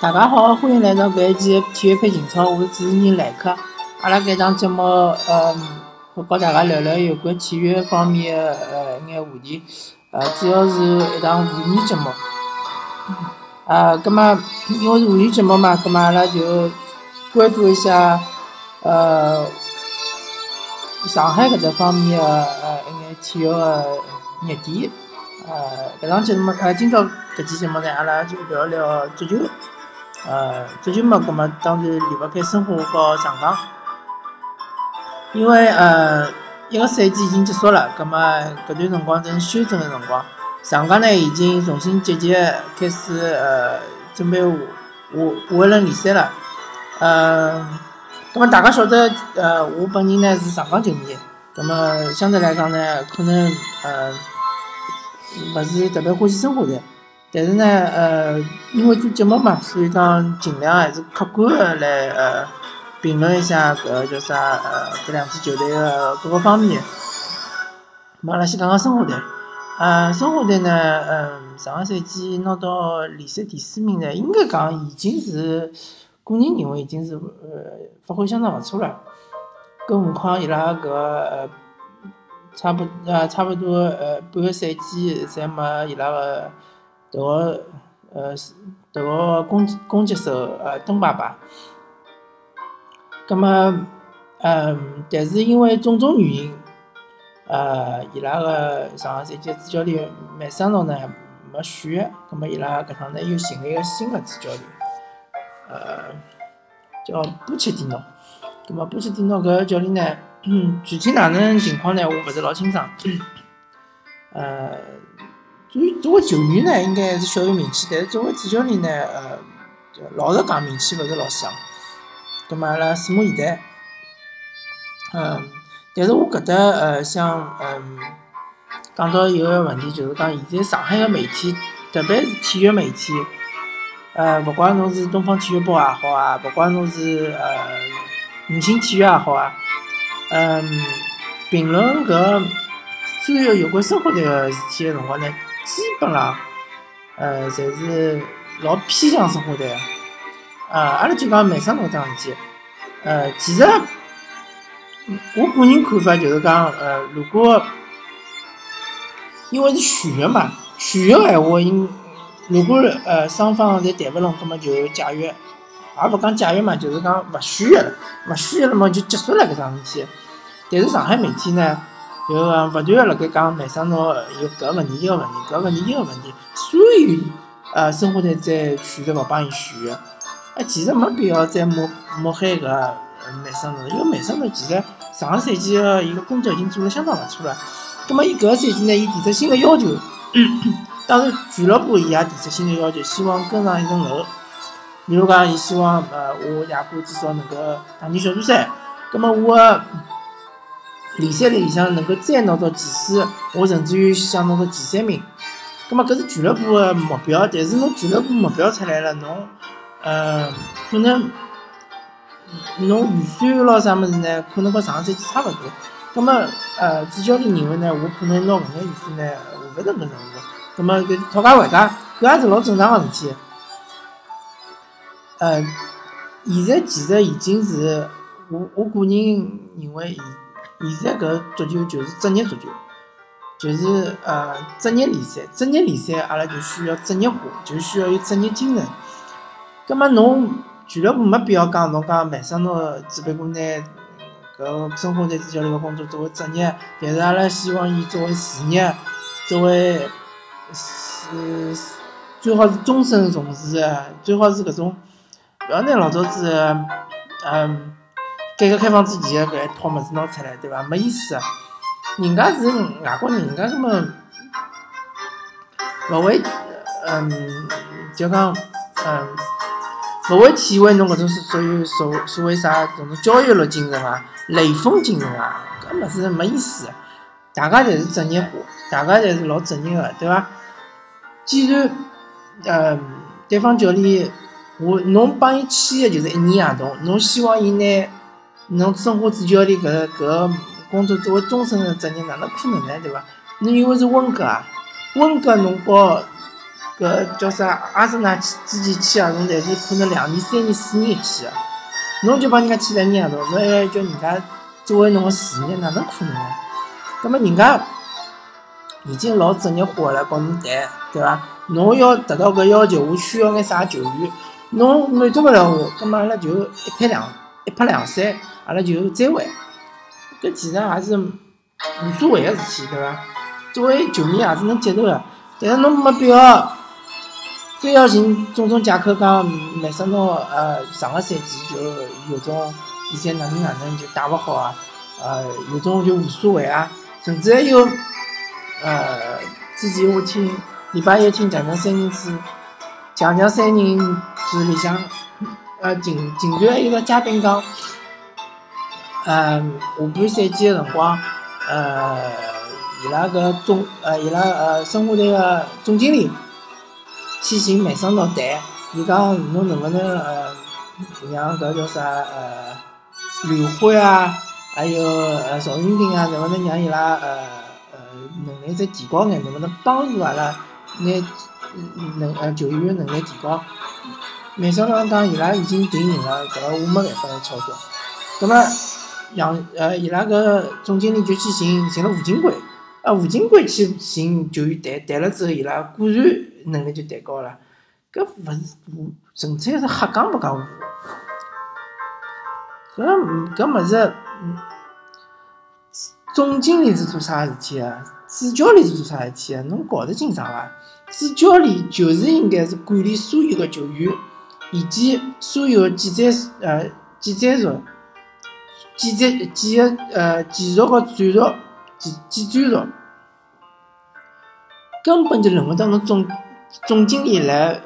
大家好，欢迎来到搿一期体育配情操，我是主持人莱克。阿拉搿档节目，嗯，会和大家聊聊有关体育方面的呃一眼话题，呃，主要是一档妇女节目。啊，葛末因为是妇女节目嘛，葛末阿拉就关注一下呃上海搿只方面的呃一眼体育的热点。呃，搿档节目，呃，今朝搿期节目呢，阿拉就聊聊足球。呃，足球嘛，葛末当然离勿开申花和上港，因为呃一个赛季已经结束了，葛末搿段辰光正休整个辰光，上港呢已经重新集结开始呃准备下下一轮联赛了，呃，葛末大家晓得呃我本人呢是上港球迷，葛末相对来讲呢可能呃勿是特别欢喜申花队。但是呢，呃，因为做节目嘛，所以讲尽量还是客观的来呃评论一下搿叫啥呃搿两支球队的各个方面。阿拉先讲讲申花队，呃，申花队呢，嗯，上个赛季拿到联赛第四名呢，应该讲已经是个人认为已经是呃发挥相当勿错了。更何况伊拉搿呃差不呃差不多呃半个赛季侪没伊拉个。迭个呃迭个攻攻击手呃登爸爸，葛末嗯，但是因为种种原因，呃，伊拉个上个赛季主教练麦桑诺呢没选，葛末伊拉搿趟呢又寻了一个新个主教练，呃，叫波切蒂诺。葛末波切蒂诺搿教练呢，具体哪能情况呢？我勿是老清爽，呃。作为作为球员呢，应该是小有名气，但是作为主教练呢，呃，老实讲名气勿是老响。葛末阿拉拭目以待。嗯，但是我搿搭呃想嗯讲到一个问题，就是讲现在上海个媒体，特别是体育媒体，呃，勿管侬是东方体育报也好啊，勿管侬是呃五星体育也好啊，嗯，评论搿所有有关生活队个事体个辰光呢？基本上，呃，侪是老偏向申花队个。呃，阿拉就讲梅桑诺桩事体。呃，其实，我个人看法就是讲，呃，如果因为是续约嘛，续约个闲话，应如果呃双方侪谈勿拢，葛末就解约。也勿讲解约嘛，就是讲勿续约了，勿续约了嘛就结束了搿桩事体。但是上海媒体呢？就讲勿断个辣盖讲梅桑诺有搿问题，伊个问题，搿问题，伊个问题，所以呃，申花队在选择勿帮伊续约。哎，其实没必要再抹抹黑搿梅桑诺，因为梅桑诺其实上个赛季个伊个工作已经做了相当勿错了。葛末伊搿个赛季呢，伊提出新个要求，当然俱乐部伊也提出新个要求，希望跟上一层楼。比如讲，伊希望呃，我亚冠至少能够打进小组赛。葛末我。联赛里向能够再拿到前四，我甚至于想拿到前三名。葛末搿是俱乐部个目标，但是侬俱乐部目标出来了，侬呃可能侬预算咾啥物事呢？可能和上赛季差勿多。葛末呃主教练认为呢，我可能拿搿眼预算呢下勿成搿任务。葛末搿讨价还价，搿也是老正常个事体。呃，现在其实已经是我我个人认为。现在搿足球就是职业足球，就是呃职业联赛。职业联赛阿拉就需要职业化，就需要有职业精神。葛末侬俱乐部没必要讲，侬讲梅桑诺只不过拿搿申花队主教练个工作作为职业，但是阿拉希望伊作为事业，作为是最好是终身从事个，最好是搿种，勿要拿老早子嗯。改革开放之前个搿一套物事拿出来，对伐？没意思个。人家是外国人，人家根本勿会，嗯，就讲，嗯，勿会体会侬搿种所属于所所谓啥搿种教育了精神啊、雷锋精神啊，搿物事没意思。大家侪是职业化，大家侪是老职业个，对伐？既然，嗯，对方教练，我侬帮伊签个就是一年合同，侬希望伊拿。侬申花主教练搿搿工作作为终身的职业，哪能可能呢？对伐？侬以为是温格啊？温格侬和搿叫啥？阿森纳签之前签合同，侪是可能两年、三年、四年签个。侬就帮人家签两年合同，侬还叫人家作为侬个事业，哪能可能呢？葛末人家已经老职业化了，帮侬谈，对伐？侬要达到搿要求，我需要眼啥球员？侬满足勿了我，葛末阿拉就一拍两一拍两散，阿拉就再会。搿其实也是无所谓个事体，对伐？作为球迷也是能接受个，但是侬没必要非要寻种种借口讲，梅森诺呃上个赛季就有种比赛哪能哪能就打勿好啊，呃有种就无所谓啊，甚至还有呃之前我听礼拜一听强强三人组，强强三人组里向呃竟竟然还有个嘉宾讲，呃下半赛季个辰光呃。伊拉个总呃，伊拉呃，申花队个总经理去寻梅森诺谈，伊讲侬能勿能呃，让搿叫啥呃，刘辉啊，还有呃赵云霆啊，能勿能让伊拉呃呃能力再提高眼，能勿能帮助阿拉眼能呃球员能力提高？梅森诺讲伊拉已经定型了，搿个我没办法来操作。葛末杨呃伊拉个总经理就去寻寻了吴金贵。啊，吴金贵去寻球员谈，谈了之后，伊拉果然能力就谈高了。搿勿是纯粹是瞎讲勿讲话。搿搿物事，总经理是做啥事体个？主教练是做啥事体个？侬搞得清爽伐？主教练就是应该是管理所有个球员，以及所有个技战呃技战术、技战技个呃技术和战术。技技战术根本就轮勿到侬总总经理来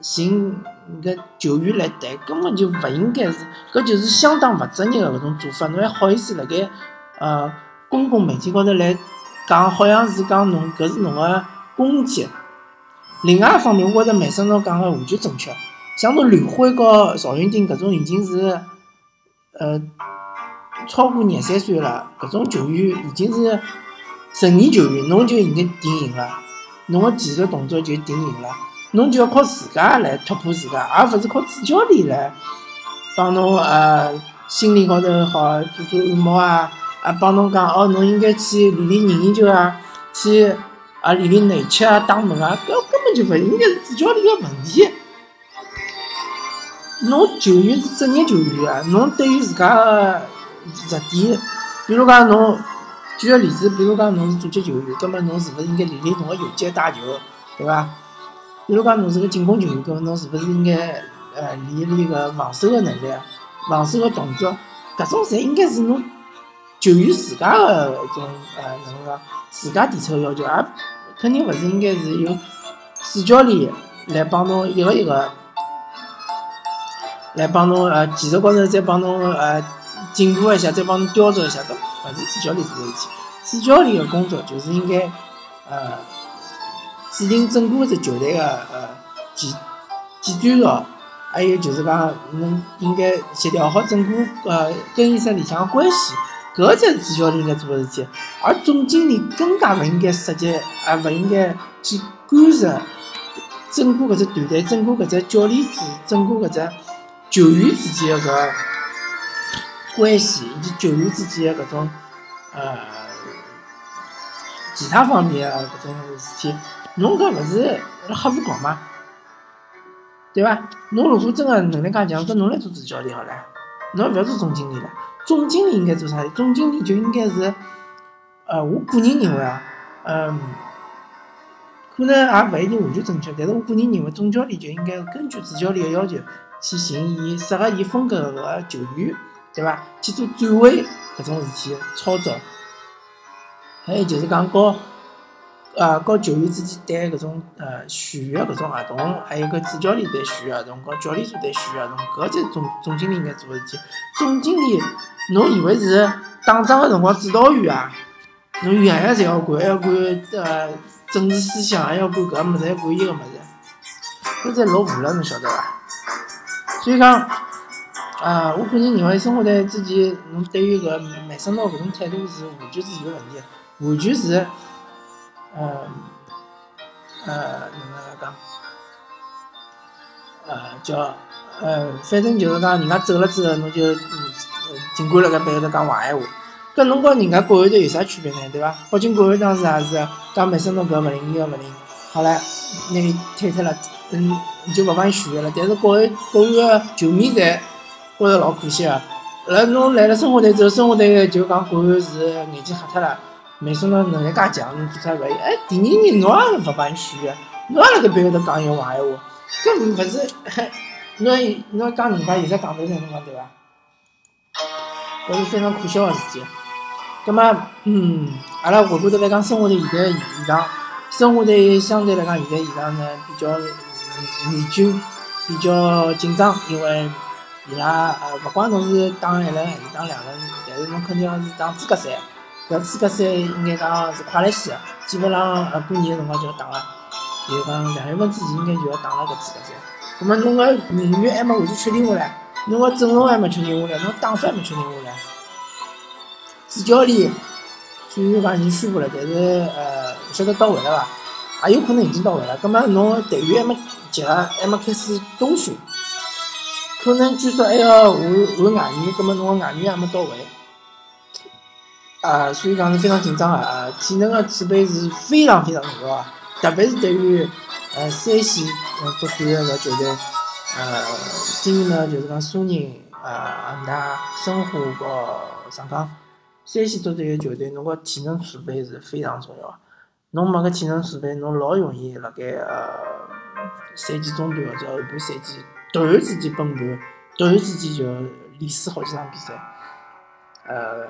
寻搿球员来谈，根本就勿应该是，搿就是相当勿专业个搿种做法。侬还好意思辣盖呃公共媒体高头来讲，好像是讲侬搿是侬个攻击。另外一方面，我觉着梅森侬讲个完全正确。像侬刘辉和赵云霆搿种已经是呃。超过廿三岁了，搿种球员已经是成年球员，侬就已经定型了，侬个技术动作就定型了，侬就要靠自家来突破自家，而勿是靠主教练来帮侬呃心理高头好做做按摩啊，啊帮侬讲哦，侬应该去练练人球啊，去啊练练内切啊、打门啊，搿根本就勿应该是主教练个问题。侬球员是职业球员啊，侬对于自家个。弱点，比如讲侬举个例子，比如讲侬是足球球员，葛末侬是勿是应该练练侬个游击打球，对伐？比如讲侬是个进攻球员，葛末侬是勿是应该呃练练个防守个能力，防守个动作，搿种侪应该是侬球员自家个一种呃能讲，自家提出个要求，而肯定勿是应该是由主教练来帮侬一个一个来帮侬呃技术高头再帮侬呃。进步一下，再帮侬雕琢一下，搿勿是主教练做个事体。主教练个工作就是应该，呃，制定整个只球队个呃技技战术，还有就是讲侬应该协调好整个呃更衣室里向个关系，搿才是主教练应该做个事体。而总经理更加勿应该涉及，也勿应该去干涉整个搿只团队，整个搿只教练组，整个搿只球员之间个搿。关系以及球员之间的搿种呃其他方面的搿种事体，侬搿勿是瞎胡搞吗？对伐？侬如果真个能力介强，搿侬来做主教练好了，侬勿要做总经理了。总经理应该做啥？总经理就应该是呃，我个人认为啊，嗯，可能也勿一定完全正确，但是我个人认为，总教练就应该根据主教练个要求去寻伊适合伊风格个球员。对伐？去做转会搿种事体操作，还有就是讲搞呃和球员之间谈搿种呃续约搿种合同，还有个主教练谈续约合同，和教练组谈续约合同，搿才是总总经理应该做个事体。总经理，侬以为是打仗个辰光指导员啊？侬样样侪要管，还要管呃政治思想，还要管搿物事，还要管伊个物事，搿才落伍了，侬晓得伐？所以讲。啊，我个人认为，生活在之前，侬对于搿麦森诺搿种态度是完全是有问题，完全是，呃，呃，哪能来讲？呃，叫呃，反正就是讲，人家走了之后，侬就嗯，尽管辣盖背后头讲坏闲话。搿侬跟人家国会党有啥区别呢？对伐？北京国安当时也是讲麦生诺搿勿灵，伊个勿灵。好唻，拿伊推脱了，嗯，就勿帮伊选了。但是国会国会个球迷在觉着老可惜个。辣侬来了生活队之后，生活队就讲国会是眼睛瞎脱了。没生侬能力介强，侬做啥勿会？哎，第二年侬也勿帮伊选个，侬也辣盖背后头讲伊坏闲话，搿勿是？侬侬讲人家有只讲头呢？侬讲对伐？搿是非常可笑个事体。葛末，嗯，阿拉回过头来讲，生活队现在现状，生活队相对来讲现在现场呢比较严峻，比较紧张，因为伊拉呃勿管侬是打一轮还是打两轮，但是侬肯定要是打资格赛，搿资格赛应该讲是快来些个，基本上呃过年个辰光就要打了，就讲两月份之前应该就要打了搿资格赛。葛末侬个人员还没完全确定下来，侬个阵容还没确定下来，侬打法还没确定下来。主教练虽然讲已经宣布了，但是呃，勿晓得到位了伐？也有可能已经到位了。葛末侬队员还没集合，还没开始冬训，可能据说还要换换外援，葛末侬个外援还没到位。啊，所以讲是非常紧张个啊！体能个储备是非常非常重要啊，特别是对于呃山西呃作战个搿球队，呃，今年呢就是讲苏宁、呃恒大、申花和上港。山西作队个球队，侬个体能储备是非常重要。侬没个体能储备，侬老容易辣盖呃赛季中段或者后半赛季突然之间崩盘，突然之间就连输好几场比赛。呃，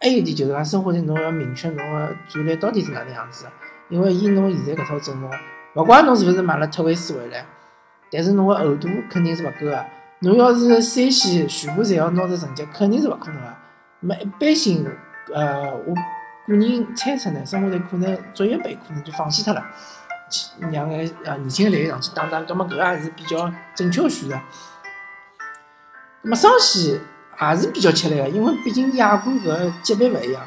还有一点就是讲，生活在侬要明确侬个战略到底是哪能样子。因为以侬现在搿套阵容，勿管侬是勿是买了特维斯回来，但是侬个厚度肯定是勿够个。侬要是三线全部侪要拿着成绩，肯定是勿可能个。么一般性，呃，我个人猜测呢，生活队可能足协杯可能就放弃脱了，让个呃年轻的队员上去打打，葛末搿个也是比较正确个选择。葛末双喜也是比较吃力个，因为毕竟亚冠搿级别勿一样。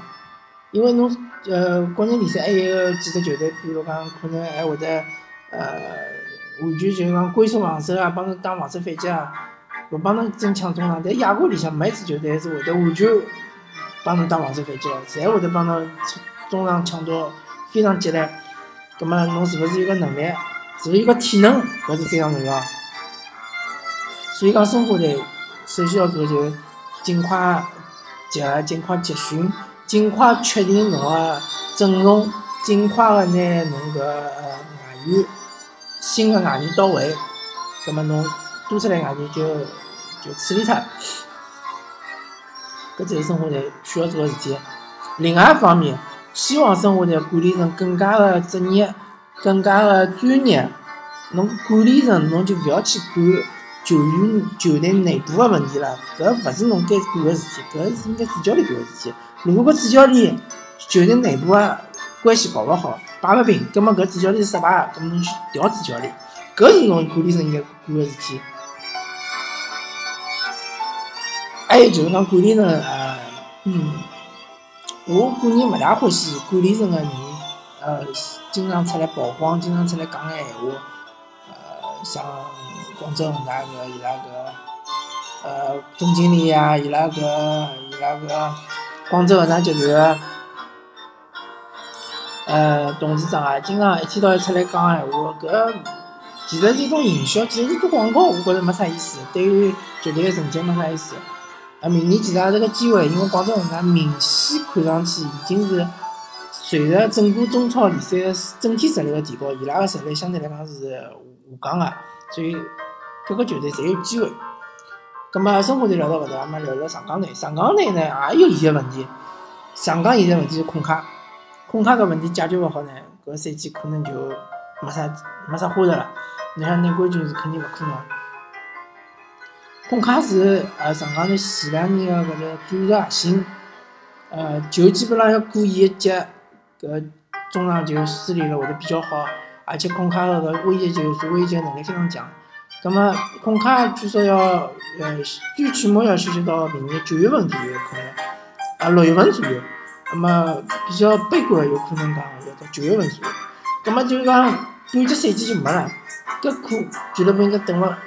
因为侬呃国内联赛还有几只球队，比如讲可能还会得呃完全就是讲龟缩防守啊，帮侬打防守反击啊，勿帮侬争抢中场。但亚冠里向每支球队是会得完全。帮侬打防守反击，侪会得帮侬中场抢夺非常激烈。葛末侬是勿是有个能力，是勿是有个体能，搿是非常重要。所以讲，申花队首先要做的就是尽快集合，尽快集训，尽快确定侬个阵容，尽快个拿侬搿外援新个外援到位。葛末侬多出来外援就就处理脱。搿才是生活队需要做个事体。另外一方面，希望生活队管理层更加个职业，更加个专业。侬管理层侬就勿要去管球员、球队内部个问题了，搿勿是侬该管个事体，搿是应该主教练管个事体。如果主教练球队内部个关系搞勿好，摆勿平，葛末搿主教练失败个，葛末侬去调主教练，搿是侬管理层应该管个事体。还有就是讲管理层，呃，嗯，我个人勿大欢喜管理层个人，呃，经常出来曝光，经常出来讲眼闲话，呃，像广州恒大个伊拉个，呃，总经理呀，伊拉个伊拉个广州恒大集团个，呃，董事长啊，经常一天到晚出来讲闲话，搿其实是一种营销，其实是做广告，我觉着没啥意思，对于球队个成绩没啥意思。啊，明年其实也是个机会，因为广州恒大明显看上去已经是随着整个中超联赛个整体实力个提高，伊拉个实力相对来讲是下降个，所以各个球队侪有机会。葛末申花队聊到搿搭，阿么聊聊上港队。上港队呢也有一个问题，上港现在问题是空卡，空卡搿问题解决勿好呢，搿赛季可能就没啥没啥花头了。你想拿冠军是肯定勿可能。孔卡是呃上港队前两年个搿个战术核心，呃就基本上要过伊一节，搿中场就梳理了会得比较好，而且孔卡个威胁球、做威胁能力非常强。葛末孔卡据说要呃最起码要休息到明年九月份左右可能，啊六月份左右。葛末比较悲观个有可能讲要到九月份左右。葛末就是讲半只赛季就没了，搿可俱乐部应该等了，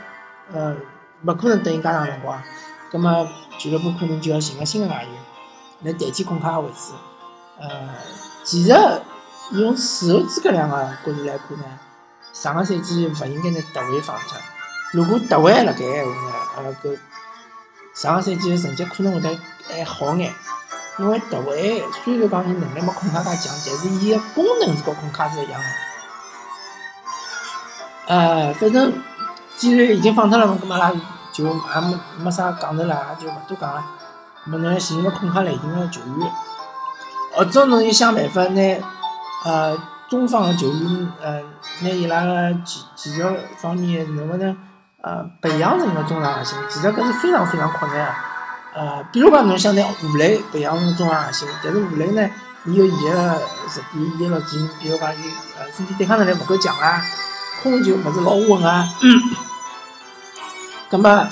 呃，勿可能等伊介长辰光，葛末俱乐部可能就要寻个新个外援来代替孔卡个位置。呃，其实用事后诸葛亮个角度来看呢，上个赛季勿应该拿德维放出来。如果德维还辣盖闲话呢，呃，搿上个赛季个成绩可能会得还好眼。因为德维虽然讲伊能力没孔卡介强，但是伊个功能是跟孔卡是一样个。呃，反正既然已经放脱了嘛，搿么阿拉就也没没啥讲头了，也就勿多讲了。咾么侬要寻个孔卡类型个球员，或者侬就想办法拿呃中方个球员，呃拿伊拉个技技术方面能勿能呃培养成个中场核心？其实搿是非常非常困难个。呃，比如讲侬想拿吴磊培养成中场核心，但是吴磊呢，伊有伊个弱点，伊个弱点，比如讲伊呃身体对抗能力勿够强啊。控球勿是老稳啊，葛么，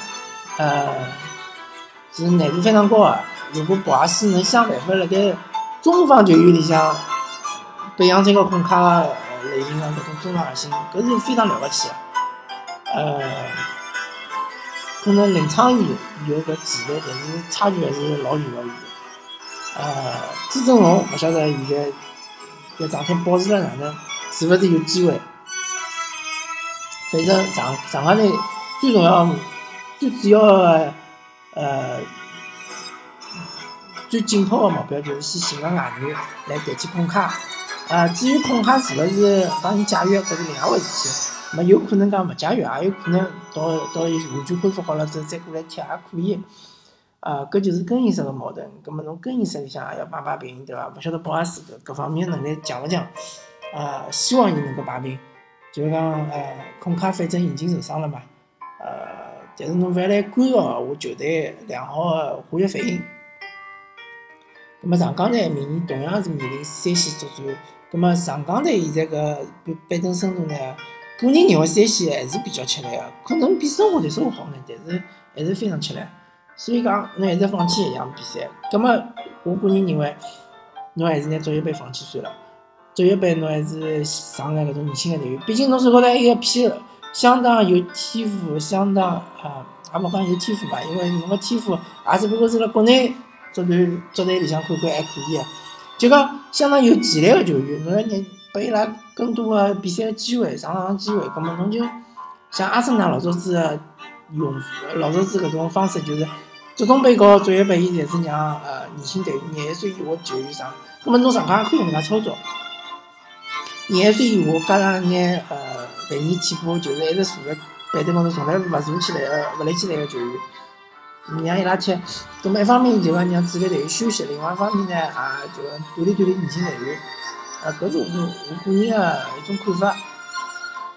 呃，是难度非常高啊。如果博阿斯能想办法辣盖中方球员里向培养成个孔卡个类型个搿种中场核心，搿是非常了不起个。呃，可能林昌义有搿技术，但是差距还是老远老远。呃，朱振龙勿晓得现在搿状态保持了哪能，是勿是有机会？反正上上港队最重要、最主要呃最紧迫个目标就是先寻个外援来代替孔卡。啊，至于孔卡是勿是帮伊解约，搿是另外回事体。么有可能讲勿解约，也有可能到到完全恢复好了之后再过来踢也可以。啊，搿就是更衣室个矛盾。葛末侬更衣室里向也要摆摆平，对伐？勿晓得博阿斯搿各方面能力强勿强？啊，希望伊能够摆平。就是讲，呃，孔卡反正已经受伤了嘛，呃，但是侬勿要来干扰我球队良好个化学反应。那么上港队明年同样是面临三线作战，那么上港队现在搿板板凳深度呢，个人认为三线还是比较吃力个，可能比申花队稍微好眼，但是还是非常吃力。所以讲，侬还是放弃一场比赛。那么我个人认为，侬还是拿足协杯放弃算了。足协杯侬还是上眼搿种年轻个队员，毕竟侬手高头还有一批相当有天赋、相当啊，也勿讲有天赋吧，因为侬个天赋也只不过是辣国内足团足队里向看看还可以个，就讲相当有潜力个球员，侬要让拨伊拉更多个比赛个机会、上场机会，葛末侬就像阿森纳老早子个用老早子搿种方式，就是足总杯高足协杯，伊侪是让呃年轻队员廿一岁以下球员上，葛末侬上港也可以搿能介操作。廿一岁以下加上眼呃第二替补，就是一直坐辣板凳高头从来勿坐起来个、勿立起来个球员，让伊拉踢。搿么一方面就讲让主力队员休息，另外一方面呢，也就锻炼锻炼年轻队员。啊，搿是我我个人个一种看法。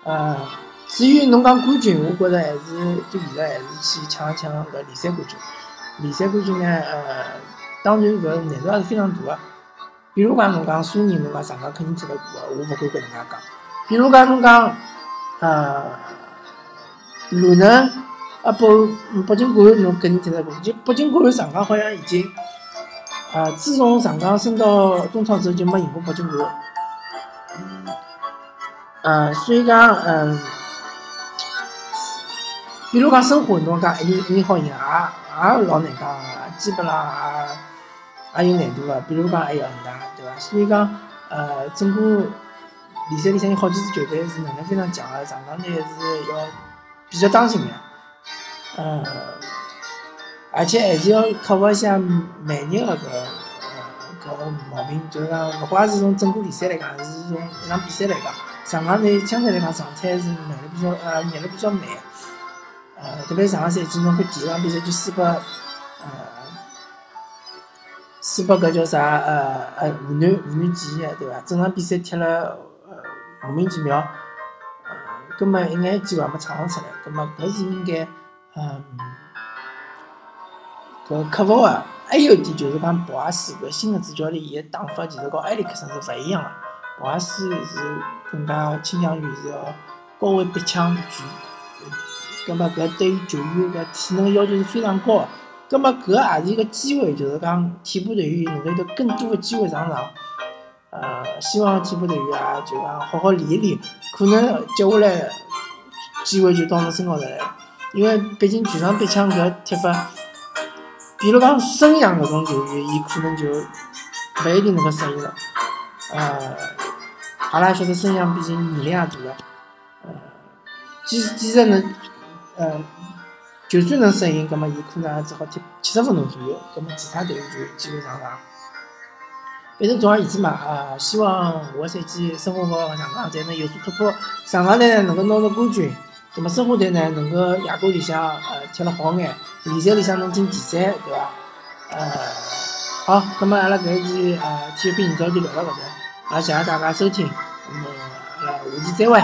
呃，至于侬讲冠军，我觉着还是最现实还是去抢一抢搿联赛冠军。联赛冠军呢，呃，当然搿难度也是非常大个。比如讲，侬讲苏宁，侬讲上港肯定踢得过个，我勿敢搿能介讲。比如讲，侬讲，呃，鲁能啊，北北京国安，侬肯定听得过。就北京国安，上港好像已经，呃，自从上港升到中超之后，就没赢过北京国安。呃，所以讲，嗯，比如讲申花，侬讲一人一人好赢，也也老难讲，基本上也。也有难度个，比如讲还有恒大，对伐？所以讲，呃，整个联赛里向有好几支球队是能力非常强个，上港队是要比较当心个，呃，而且还是要克服一下慢热个搿搿搿毛病，就是讲，勿怪是从整个联赛来讲，还是从一场比赛来讲，上港队相对来讲状态是慢得比较呃热得比较慢，呃，特别是上个赛季侬看第一场比赛就输拨呃。输拨搿叫啥？呃呃，湖南湖南建业对伐？整场比赛踢了莫名其妙，呃，根本一眼机会也没创造出来。葛末搿是应该嗯搿克服啊。还有一点就是讲，博阿斯搿新个主教练，伊个打法其实和埃里克森是勿一样个。博阿斯是更加倾向于是要高位逼抢拳，葛末搿对于球员个体能要求是非常高个。咁么搿也是一个机会，就是讲替补队员能够有更多的机会上场。呃，希望替补队员啊，就讲好好练一练，可能接下来机会就到侬身高头来了。因为毕竟全场逼抢搿踢法，比如讲孙杨搿种球员，伊可能就勿一定能够适应了。呃，阿拉晓得孙杨毕竟年龄也大了，呃，即使即使能，呃，就算能适应，葛末伊可能也只好踢七十分钟左右，葛末其他队员就基本上上。反正总而言之嘛，啊，希望下个赛季申花和上港侪能有所突破，上港呢能够拿到冠军。那么申花队呢，能够亚冠里向呃踢了好眼，联赛里向能进前三，对伐？呃，好，那么阿拉搿一期呃体育频道就聊到搿搭，也谢谢大家收听，那么阿拉下期再会。